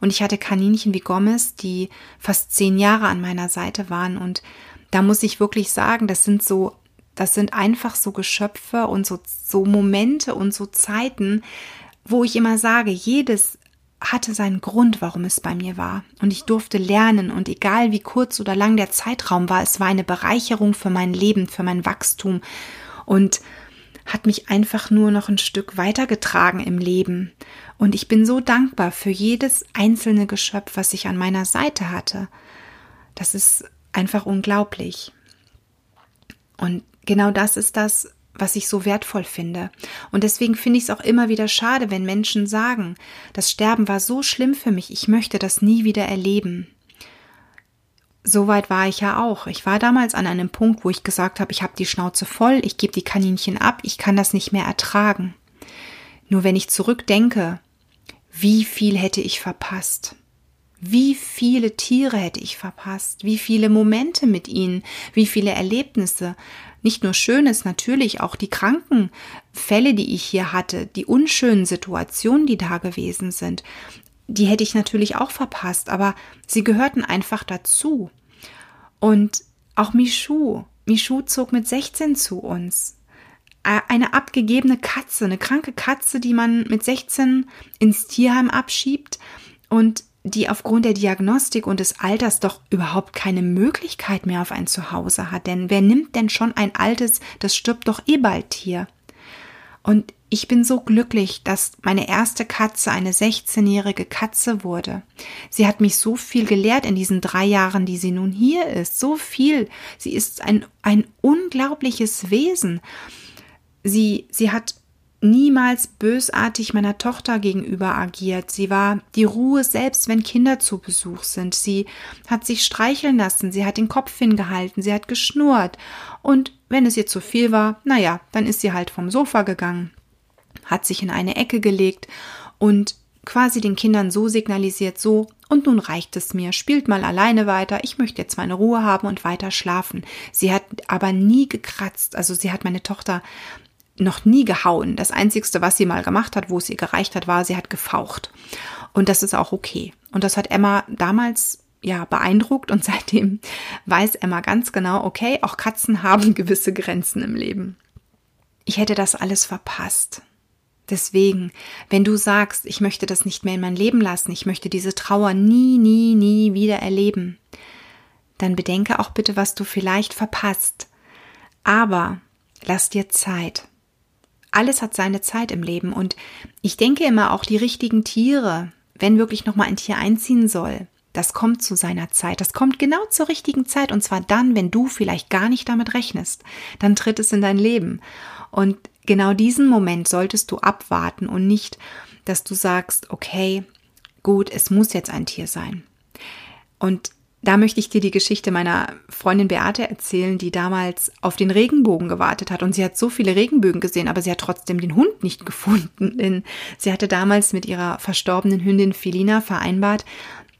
Und ich hatte Kaninchen wie Gomez, die fast zehn Jahre an meiner Seite waren. Und da muss ich wirklich sagen, das sind so, das sind einfach so Geschöpfe und so, so Momente und so Zeiten, wo ich immer sage, jedes hatte seinen Grund, warum es bei mir war. Und ich durfte lernen und egal wie kurz oder lang der Zeitraum war, es war eine Bereicherung für mein Leben, für mein Wachstum und hat mich einfach nur noch ein Stück weitergetragen im Leben. Und ich bin so dankbar für jedes einzelne Geschöpf, was ich an meiner Seite hatte. Das ist einfach unglaublich. Und genau das ist das, was ich so wertvoll finde. Und deswegen finde ich es auch immer wieder schade, wenn Menschen sagen, das Sterben war so schlimm für mich, ich möchte das nie wieder erleben. Soweit war ich ja auch. Ich war damals an einem Punkt, wo ich gesagt habe, ich habe die Schnauze voll, ich gebe die Kaninchen ab, ich kann das nicht mehr ertragen. Nur wenn ich zurückdenke, wie viel hätte ich verpasst? Wie viele Tiere hätte ich verpasst? Wie viele Momente mit ihnen? Wie viele Erlebnisse? Nicht nur Schönes, natürlich auch die kranken Fälle, die ich hier hatte, die unschönen Situationen, die da gewesen sind. Die hätte ich natürlich auch verpasst, aber sie gehörten einfach dazu. Und auch Michu. Michu zog mit 16 zu uns eine abgegebene Katze, eine kranke Katze, die man mit 16 ins Tierheim abschiebt und die aufgrund der Diagnostik und des Alters doch überhaupt keine Möglichkeit mehr auf ein Zuhause hat. Denn wer nimmt denn schon ein altes, das stirbt doch eh bald hier. Und ich bin so glücklich, dass meine erste Katze eine 16-jährige Katze wurde. Sie hat mich so viel gelehrt in diesen drei Jahren, die sie nun hier ist. So viel. Sie ist ein, ein unglaubliches Wesen. Sie, sie hat niemals bösartig meiner Tochter gegenüber agiert. Sie war die Ruhe selbst, wenn Kinder zu Besuch sind. Sie hat sich streicheln lassen, sie hat den Kopf hingehalten, sie hat geschnurrt. Und wenn es ihr zu viel war, naja, dann ist sie halt vom Sofa gegangen, hat sich in eine Ecke gelegt und quasi den Kindern so signalisiert, so, und nun reicht es mir, spielt mal alleine weiter, ich möchte jetzt meine Ruhe haben und weiter schlafen. Sie hat aber nie gekratzt, also sie hat meine Tochter noch nie gehauen. Das Einzigste, was sie mal gemacht hat, wo es ihr gereicht hat, war, sie hat gefaucht. Und das ist auch okay. Und das hat Emma damals ja beeindruckt und seitdem weiß Emma ganz genau, okay, auch Katzen haben gewisse Grenzen im Leben. Ich hätte das alles verpasst. Deswegen, wenn du sagst, ich möchte das nicht mehr in mein Leben lassen, ich möchte diese Trauer nie, nie, nie wieder erleben, dann bedenke auch bitte, was du vielleicht verpasst. Aber lass dir Zeit alles hat seine Zeit im Leben und ich denke immer auch die richtigen Tiere, wenn wirklich noch mal ein Tier einziehen soll, das kommt zu seiner Zeit. Das kommt genau zur richtigen Zeit und zwar dann, wenn du vielleicht gar nicht damit rechnest. Dann tritt es in dein Leben. Und genau diesen Moment solltest du abwarten und nicht, dass du sagst, okay, gut, es muss jetzt ein Tier sein. Und da möchte ich dir die Geschichte meiner Freundin Beate erzählen, die damals auf den Regenbogen gewartet hat. Und sie hat so viele Regenbögen gesehen, aber sie hat trotzdem den Hund nicht gefunden. Denn sie hatte damals mit ihrer verstorbenen Hündin Felina vereinbart,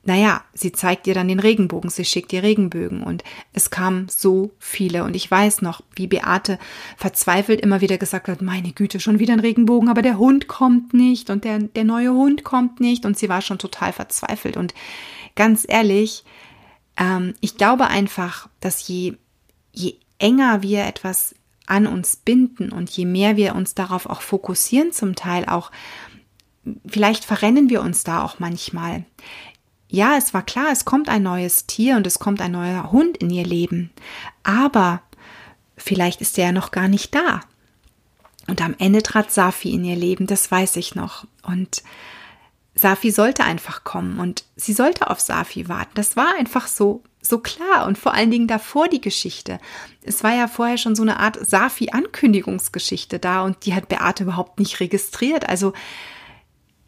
naja, sie zeigt ihr dann den Regenbogen, sie schickt ihr Regenbögen und es kamen so viele und ich weiß noch, wie Beate verzweifelt immer wieder gesagt hat, meine Güte, schon wieder ein Regenbogen, aber der Hund kommt nicht und der, der neue Hund kommt nicht und sie war schon total verzweifelt und ganz ehrlich, ähm, ich glaube einfach, dass je, je enger wir etwas an uns binden und je mehr wir uns darauf auch fokussieren, zum Teil auch, vielleicht verrennen wir uns da auch manchmal. Ja, es war klar, es kommt ein neues Tier und es kommt ein neuer Hund in ihr Leben, aber vielleicht ist er ja noch gar nicht da. Und am Ende trat Safi in ihr Leben, das weiß ich noch. Und Safi sollte einfach kommen und sie sollte auf Safi warten. Das war einfach so, so klar und vor allen Dingen davor die Geschichte. Es war ja vorher schon so eine Art Safi-Ankündigungsgeschichte da und die hat Beate überhaupt nicht registriert. Also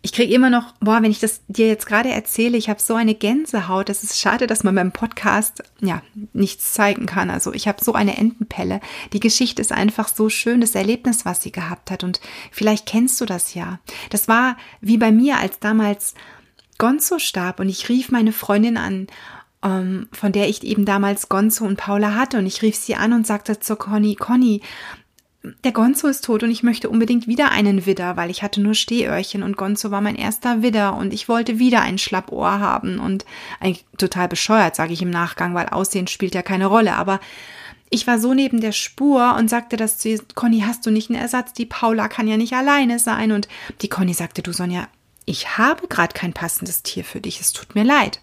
ich kriege immer noch, boah, wenn ich das dir jetzt gerade erzähle, ich habe so eine Gänsehaut. Das ist schade, dass man beim Podcast ja nichts zeigen kann. Also ich habe so eine Entenpelle. Die Geschichte ist einfach so schön, das Erlebnis, was sie gehabt hat. Und vielleicht kennst du das ja. Das war wie bei mir, als damals Gonzo starb und ich rief meine Freundin an ähm, von der ich eben damals Gonzo und Paula hatte. Und ich rief sie an und sagte zu Conny, Conny, der Gonzo ist tot und ich möchte unbedingt wieder einen Widder, weil ich hatte nur Stehöhrchen und Gonzo war mein erster Widder und ich wollte wieder ein Schlappohr haben und eigentlich total bescheuert, sage ich im Nachgang, weil Aussehen spielt ja keine Rolle, aber ich war so neben der Spur und sagte das zu ihr, Conny, hast du nicht einen Ersatz? Die Paula kann ja nicht alleine sein. Und die Conny sagte, du Sonja, ich habe gerade kein passendes Tier für dich, es tut mir leid.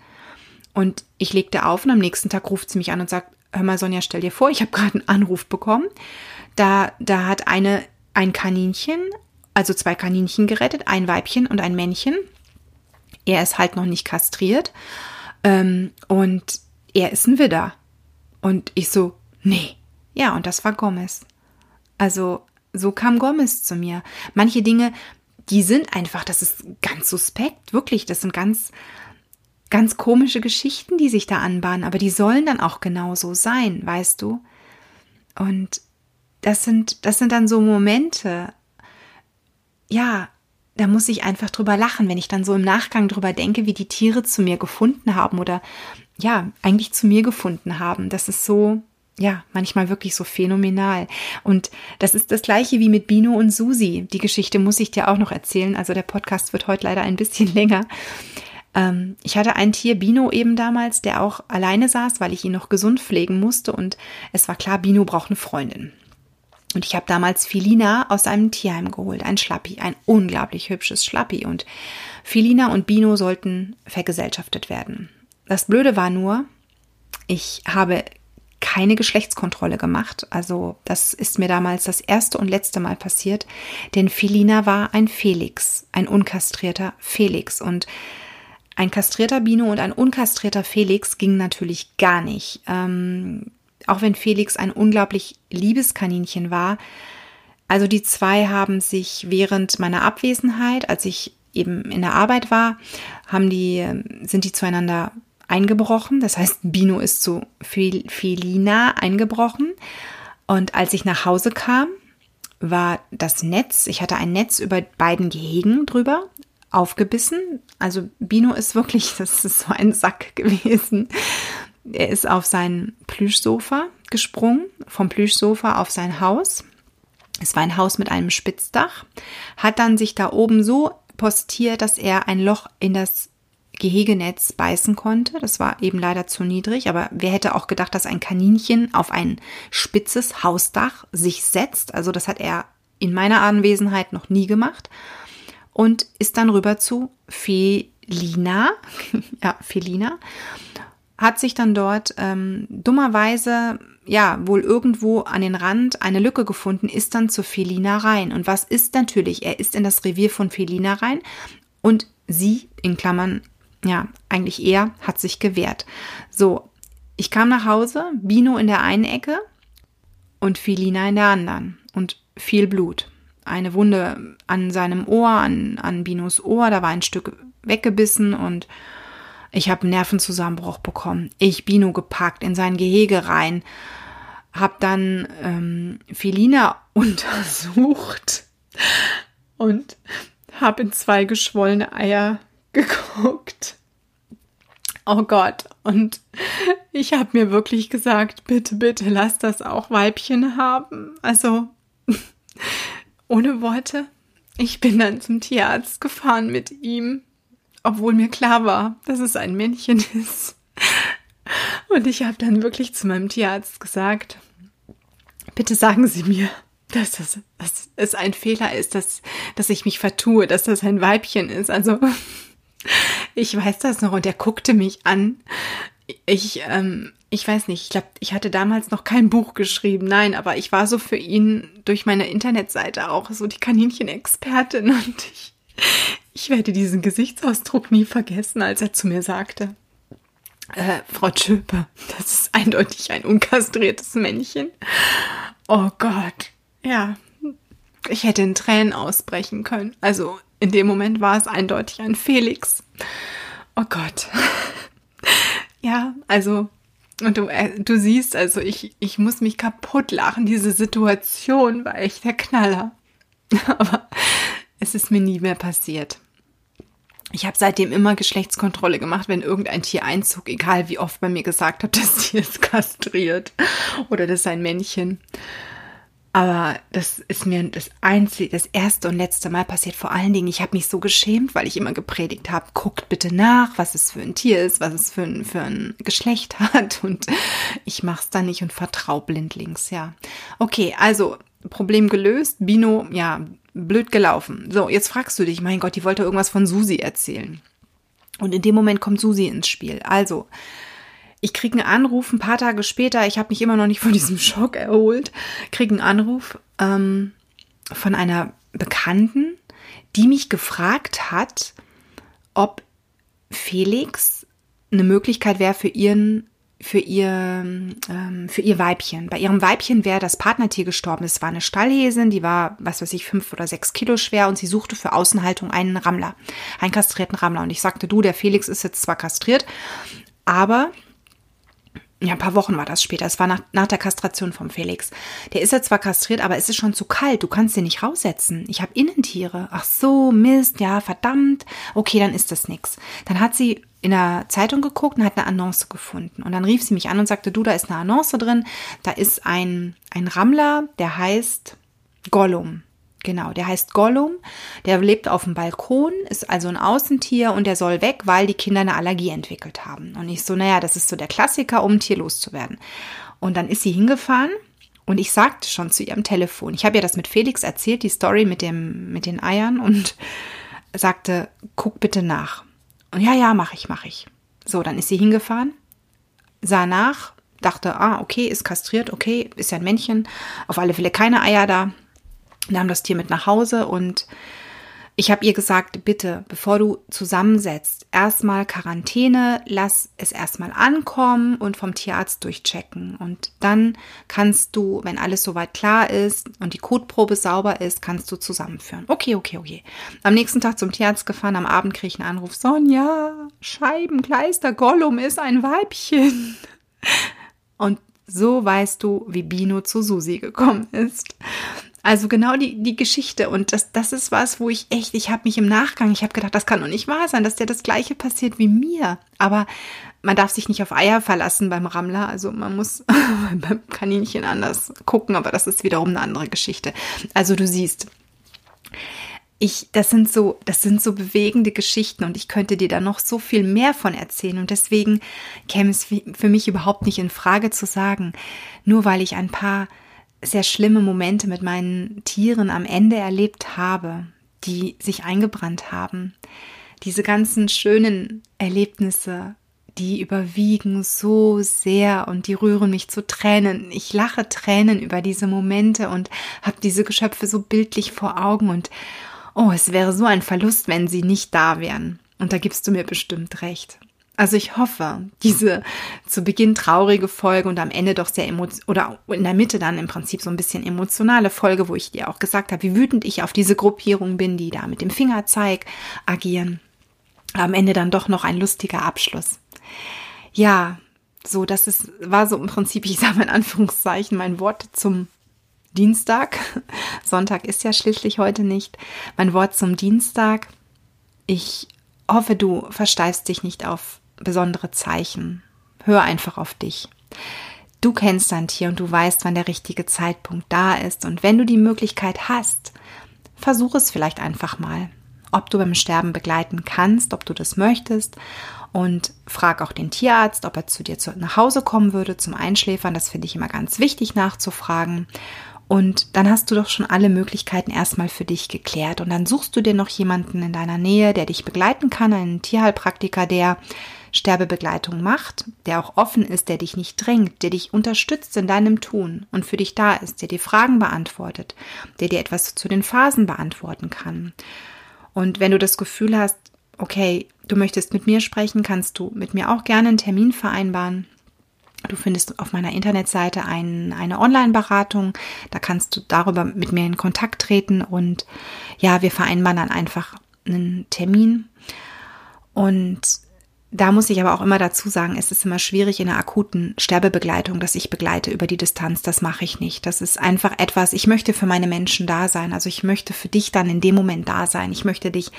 Und ich legte auf und am nächsten Tag ruft sie mich an und sagt, hör mal Sonja, stell dir vor, ich habe gerade einen Anruf bekommen da, da hat eine, ein Kaninchen, also zwei Kaninchen gerettet, ein Weibchen und ein Männchen. Er ist halt noch nicht kastriert. Ähm, und er ist ein Widder. Und ich so, nee. Ja, und das war Gomez. Also, so kam Gomez zu mir. Manche Dinge, die sind einfach, das ist ganz suspekt, wirklich, das sind ganz, ganz komische Geschichten, die sich da anbahnen, aber die sollen dann auch genauso sein, weißt du? Und das sind, das sind dann so Momente, ja, da muss ich einfach drüber lachen, wenn ich dann so im Nachgang drüber denke, wie die Tiere zu mir gefunden haben oder ja, eigentlich zu mir gefunden haben. Das ist so, ja, manchmal wirklich so phänomenal. Und das ist das gleiche wie mit Bino und Susi. Die Geschichte muss ich dir auch noch erzählen. Also der Podcast wird heute leider ein bisschen länger. Ähm, ich hatte ein Tier, Bino eben damals, der auch alleine saß, weil ich ihn noch gesund pflegen musste. Und es war klar, Bino braucht eine Freundin. Und ich habe damals Filina aus einem Tierheim geholt, ein Schlappi, ein unglaublich hübsches Schlappi. Und Filina und Bino sollten vergesellschaftet werden. Das Blöde war nur, ich habe keine Geschlechtskontrolle gemacht. Also das ist mir damals das erste und letzte Mal passiert, denn Filina war ein Felix, ein unkastrierter Felix. Und ein kastrierter Bino und ein unkastrierter Felix ging natürlich gar nicht. Ähm, auch wenn Felix ein unglaublich liebes Kaninchen war, Also die zwei haben sich während meiner Abwesenheit, als ich eben in der Arbeit war, haben die, sind die zueinander eingebrochen. Das heißt, Bino ist zu Felina eingebrochen. Und als ich nach Hause kam, war das Netz, ich hatte ein Netz über beiden Gehegen drüber, aufgebissen. Also Bino ist wirklich, das ist so ein Sack gewesen. Er ist auf sein Plüschsofa gesprungen, vom Plüschsofa auf sein Haus. Es war ein Haus mit einem Spitzdach, hat dann sich da oben so postiert, dass er ein Loch in das Gehegenetz beißen konnte. Das war eben leider zu niedrig, aber wer hätte auch gedacht, dass ein Kaninchen auf ein spitzes Hausdach sich setzt? Also das hat er in meiner Anwesenheit noch nie gemacht und ist dann rüber zu Felina, ja, Felina, hat sich dann dort ähm, dummerweise, ja, wohl irgendwo an den Rand eine Lücke gefunden, ist dann zu Felina rein. Und was ist natürlich? Er ist in das Revier von Felina rein und sie, in Klammern, ja, eigentlich er, hat sich gewehrt. So, ich kam nach Hause, Bino in der einen Ecke und Felina in der anderen und viel Blut eine Wunde an seinem Ohr, an, an Binos Ohr, da war ein Stück weggebissen und ich habe Nervenzusammenbruch bekommen. Ich Bino gepackt, in sein Gehege rein, hab dann ähm, Felina untersucht und hab in zwei geschwollene Eier geguckt. Oh Gott. Und ich habe mir wirklich gesagt, bitte, bitte, lass das auch Weibchen haben. Also ohne Worte. Ich bin dann zum Tierarzt gefahren mit ihm, obwohl mir klar war, dass es ein Männchen ist. Und ich habe dann wirklich zu meinem Tierarzt gesagt, bitte sagen Sie mir, dass, das, dass es ein Fehler ist, dass, dass ich mich vertue, dass das ein Weibchen ist. Also ich weiß das noch und er guckte mich an. Ich, ähm, ich weiß nicht, ich glaube, ich hatte damals noch kein Buch geschrieben, nein, aber ich war so für ihn durch meine Internetseite auch so die Kaninchen-Expertin und ich, ich werde diesen Gesichtsausdruck nie vergessen, als er zu mir sagte, äh, Frau Tschöpe, das ist eindeutig ein unkastriertes Männchen. Oh Gott, ja, ich hätte in Tränen ausbrechen können. Also in dem Moment war es eindeutig ein Felix. Oh Gott. ja, also und du, äh, du siehst, also ich, ich muss mich kaputt lachen. Diese Situation war echt der Knaller. Aber es ist mir nie mehr passiert. Ich habe seitdem immer Geschlechtskontrolle gemacht, wenn irgendein Tier einzog, egal wie oft man mir gesagt hat, das Tier ist kastriert oder das ist ein Männchen. Aber das ist mir das einzige, das erste und letzte Mal passiert. Vor allen Dingen, ich habe mich so geschämt, weil ich immer gepredigt habe, guckt bitte nach, was es für ein Tier ist, was es für ein, für ein Geschlecht hat. Und ich mache es dann nicht und vertraue blindlings, ja. Okay, also Problem gelöst. Bino, ja, blöd gelaufen. So, jetzt fragst du dich, mein Gott, die wollte irgendwas von Susi erzählen. Und in dem Moment kommt Susi ins Spiel. Also, ich kriege einen Anruf ein paar Tage später, ich habe mich immer noch nicht von diesem Schock erholt, kriege einen Anruf ähm, von einer Bekannten, die mich gefragt hat, ob Felix eine Möglichkeit wäre für ihren für ihr ähm, für ihr Weibchen. Bei ihrem Weibchen wäre das Partnertier gestorben. Es war eine Stallhäsin, die war, was weiß ich, fünf oder sechs Kilo schwer und sie suchte für Außenhaltung einen Rammler, einen kastrierten Rammler. Und ich sagte, du, der Felix ist jetzt zwar kastriert, aber ja, ein paar Wochen war das später. Es war nach, nach der Kastration vom Felix. Der ist ja zwar kastriert, aber es ist schon zu kalt. Du kannst den nicht raussetzen. Ich habe Innentiere. Ach so, Mist, ja, verdammt. Okay, dann ist das nix. Dann hat sie in der Zeitung geguckt und hat eine Annonce gefunden. Und dann rief sie mich an und sagte, du, da ist eine Annonce drin. Da ist ein, ein Rammler, der heißt Gollum. Genau, der heißt Gollum, der lebt auf dem Balkon, ist also ein Außentier und der soll weg, weil die Kinder eine Allergie entwickelt haben. Und ich so, naja, das ist so der Klassiker, um ein Tier loszuwerden. Und dann ist sie hingefahren und ich sagte schon zu ihrem Telefon, ich habe ihr das mit Felix erzählt, die Story mit, dem, mit den Eiern und sagte, guck bitte nach. Und ja, ja, mache ich, mache ich. So, dann ist sie hingefahren, sah nach, dachte, ah, okay, ist kastriert, okay, ist ja ein Männchen, auf alle Fälle keine Eier da nahm das Tier mit nach Hause und Ich habe ihr gesagt, bitte, bevor du zusammensetzt, erstmal Quarantäne, lass es erstmal ankommen und vom Tierarzt durchchecken. Und dann kannst du, wenn alles soweit klar ist und die Kotprobe sauber ist, kannst du zusammenführen. Okay, okay, okay. Am nächsten Tag zum Tierarzt gefahren, am Abend kriege ich einen Anruf. Sonja, Scheibenkleister, Gollum ist ein Weibchen. Und so weißt du, wie Bino zu Susi gekommen ist. Also genau die, die Geschichte. Und das, das ist was, wo ich echt, ich habe mich im Nachgang, ich habe gedacht, das kann doch nicht wahr sein, dass dir das gleiche passiert wie mir. Aber man darf sich nicht auf Eier verlassen beim Rammler. Also man muss beim Kaninchen anders gucken, aber das ist wiederum eine andere Geschichte. Also du siehst, ich, das sind so, das sind so bewegende Geschichten und ich könnte dir da noch so viel mehr von erzählen und deswegen käme es für mich überhaupt nicht in Frage zu sagen, nur weil ich ein paar sehr schlimme Momente mit meinen Tieren am Ende erlebt habe, die sich eingebrannt haben. Diese ganzen schönen Erlebnisse, die überwiegen so sehr und die rühren mich zu Tränen. Ich lache Tränen über diese Momente und habe diese Geschöpfe so bildlich vor Augen und oh, es wäre so ein Verlust, wenn sie nicht da wären. Und da gibst du mir bestimmt recht. Also ich hoffe, diese zu Beginn traurige Folge und am Ende doch sehr emotional oder in der Mitte dann im Prinzip so ein bisschen emotionale Folge, wo ich dir auch gesagt habe, wie wütend ich auf diese Gruppierung bin, die da mit dem Fingerzeig agieren. Am Ende dann doch noch ein lustiger Abschluss. Ja, so, das ist, war so im Prinzip, ich sage mal in Anführungszeichen, mein Wort zum Dienstag. Sonntag ist ja schließlich heute nicht. Mein Wort zum Dienstag. Ich hoffe, du versteifst dich nicht auf besondere Zeichen. Hör einfach auf dich. Du kennst dein Tier und du weißt, wann der richtige Zeitpunkt da ist. Und wenn du die Möglichkeit hast, versuch es vielleicht einfach mal, ob du beim Sterben begleiten kannst, ob du das möchtest. Und frag auch den Tierarzt, ob er zu dir nach Hause kommen würde zum Einschläfern. Das finde ich immer ganz wichtig nachzufragen. Und dann hast du doch schon alle Möglichkeiten erstmal für dich geklärt. Und dann suchst du dir noch jemanden in deiner Nähe, der dich begleiten kann, einen Tierheilpraktiker, der Sterbebegleitung macht, der auch offen ist, der dich nicht drängt, der dich unterstützt in deinem Tun und für dich da ist, der dir Fragen beantwortet, der dir etwas zu den Phasen beantworten kann. Und wenn du das Gefühl hast, okay, du möchtest mit mir sprechen, kannst du mit mir auch gerne einen Termin vereinbaren. Du findest auf meiner Internetseite ein, eine Online-Beratung. Da kannst du darüber mit mir in Kontakt treten und ja, wir vereinbaren dann einfach einen Termin. Und da muss ich aber auch immer dazu sagen, es ist immer schwierig in einer akuten Sterbebegleitung, dass ich begleite über die Distanz. Das mache ich nicht. Das ist einfach etwas, ich möchte für meine Menschen da sein. Also ich möchte für dich dann in dem Moment da sein. Ich möchte dich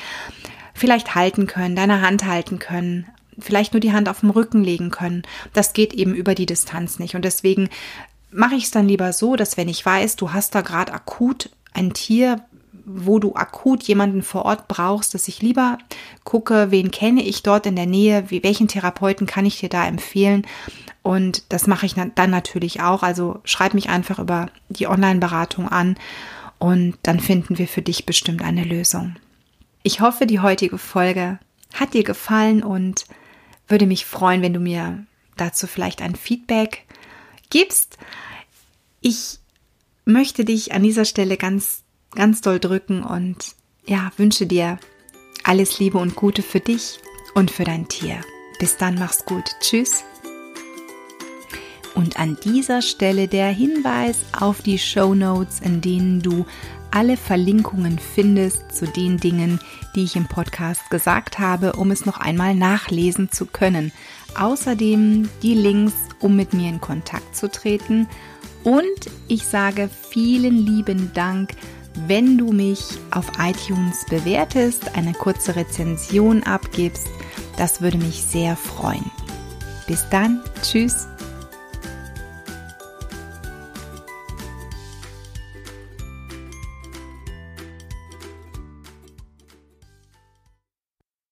vielleicht halten können, deine Hand halten können, vielleicht nur die Hand auf dem Rücken legen können. Das geht eben über die Distanz nicht. Und deswegen mache ich es dann lieber so, dass wenn ich weiß, du hast da gerade akut ein Tier, wo du akut jemanden vor Ort brauchst, dass ich lieber gucke, wen kenne ich dort in der Nähe, wie, welchen Therapeuten kann ich dir da empfehlen. Und das mache ich dann natürlich auch. Also schreib mich einfach über die Online-Beratung an und dann finden wir für dich bestimmt eine Lösung. Ich hoffe, die heutige Folge hat dir gefallen und würde mich freuen, wenn du mir dazu vielleicht ein Feedback gibst. Ich möchte dich an dieser Stelle ganz, ganz doll drücken und ja, wünsche dir alles Liebe und Gute für dich und für dein Tier. Bis dann, mach's gut. Tschüss. Und an dieser Stelle der Hinweis auf die Show Notes, in denen du alle Verlinkungen findest zu den Dingen, die ich im Podcast gesagt habe, um es noch einmal nachlesen zu können. Außerdem die Links, um mit mir in Kontakt zu treten. Und ich sage vielen lieben Dank, wenn du mich auf iTunes bewertest, eine kurze Rezension abgibst. Das würde mich sehr freuen. Bis dann, tschüss.